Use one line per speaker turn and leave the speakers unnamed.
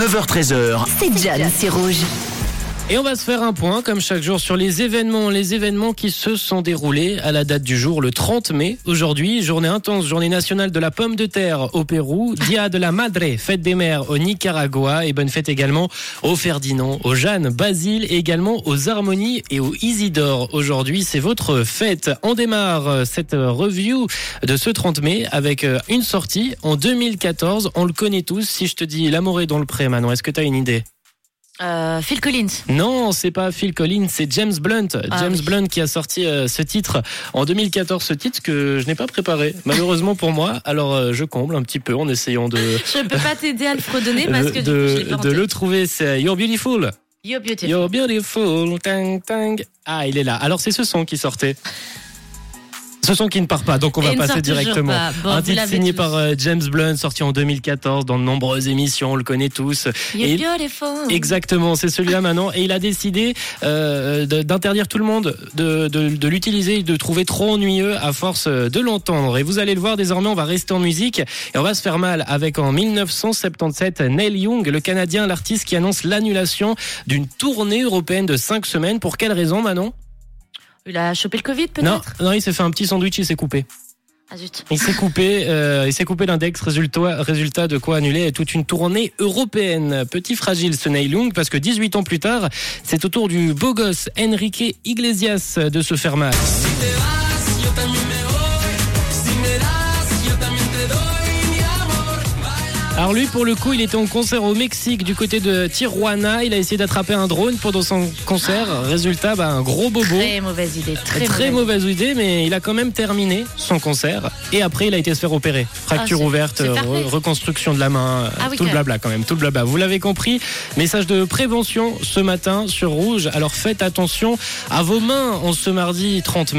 9h13h.
C'est John, c'est rouge.
Et on va se faire un point, comme chaque jour, sur les événements, les événements qui se sont déroulés à la date du jour, le 30 mai. Aujourd'hui, journée intense, journée nationale de la pomme de terre au Pérou, Dia de la Madre, fête des mères au Nicaragua, et bonne fête également au Ferdinand, aux Jeanne, Basile, et également aux Harmonies et aux Isidore. Aujourd'hui, c'est votre fête. On démarre euh, cette review de ce 30 mai avec euh, une sortie en 2014. On le connaît tous. Si je te dis L'amour est dans le pré, Manon, est-ce que tu as une idée?
Euh, Phil Collins.
non, c'est pas Phil Collins, c'est James Blunt.
Ah
James
oui.
Blunt qui a sorti euh, ce titre en 2014, ce titre que je n'ai pas préparé, malheureusement pour moi. Alors euh, je comble un petit peu en essayant de
Je peux pas t'aider à le fredonner parce que du coup, je
de,
pas
de le trouver. C'est You're Beautiful.
You're beautiful.
You're Beautiful. Tang, tang. Ah, il est là. Alors c'est ce son qui sortait. Ce son qui ne part pas, donc on va passer directement.
Bon,
un titre signé
tous.
par euh, James Blunt, sorti en 2014 dans de nombreuses émissions, on le connaît tous. Et-. Exactement, c'est celui-là maintenant. Et il a décidé euh, d'interdire tout le monde de, de, de l'utiliser de trouver trop ennuyeux à force de l'entendre. Et vous allez le voir, désormais, on va rester en musique et on va se faire mal avec en 1977 Neil Young, le Canadien, l'artiste qui annonce l'annulation d'une tournée européenne de 5 semaines. Pour quelle raison, Manon?
Il a chopé le Covid
Non,
peut-être
non, il s'est fait un petit sandwich, il s'est coupé.
Ah zut.
Il s'est coupé, euh, il s'est coupé l'index. Résultat, résultat de quoi annuler toute une tournée européenne. Petit fragile ce Neil Young parce que 18 ans plus tard, c'est au tour du beau gosse Enrique Iglesias de se faire mal. Alors lui, pour le coup, il était en concert au Mexique du côté de Tijuana. Il a essayé d'attraper un drone pendant son concert. Résultat, bah, un gros bobo.
Très mauvaise idée. Très,
Très,
mauvaise.
mauvaise idée, mais il a quand même terminé son concert. Et après, il a été se faire opérer. Fracture
Ah,
ouverte, re- reconstruction de la main, euh,
Ah oui,
tout le blabla quand même, tout le blabla. Vous l'avez compris, message de prévention ce matin sur Rouge. Alors faites attention à vos mains en ce mardi 30 mai.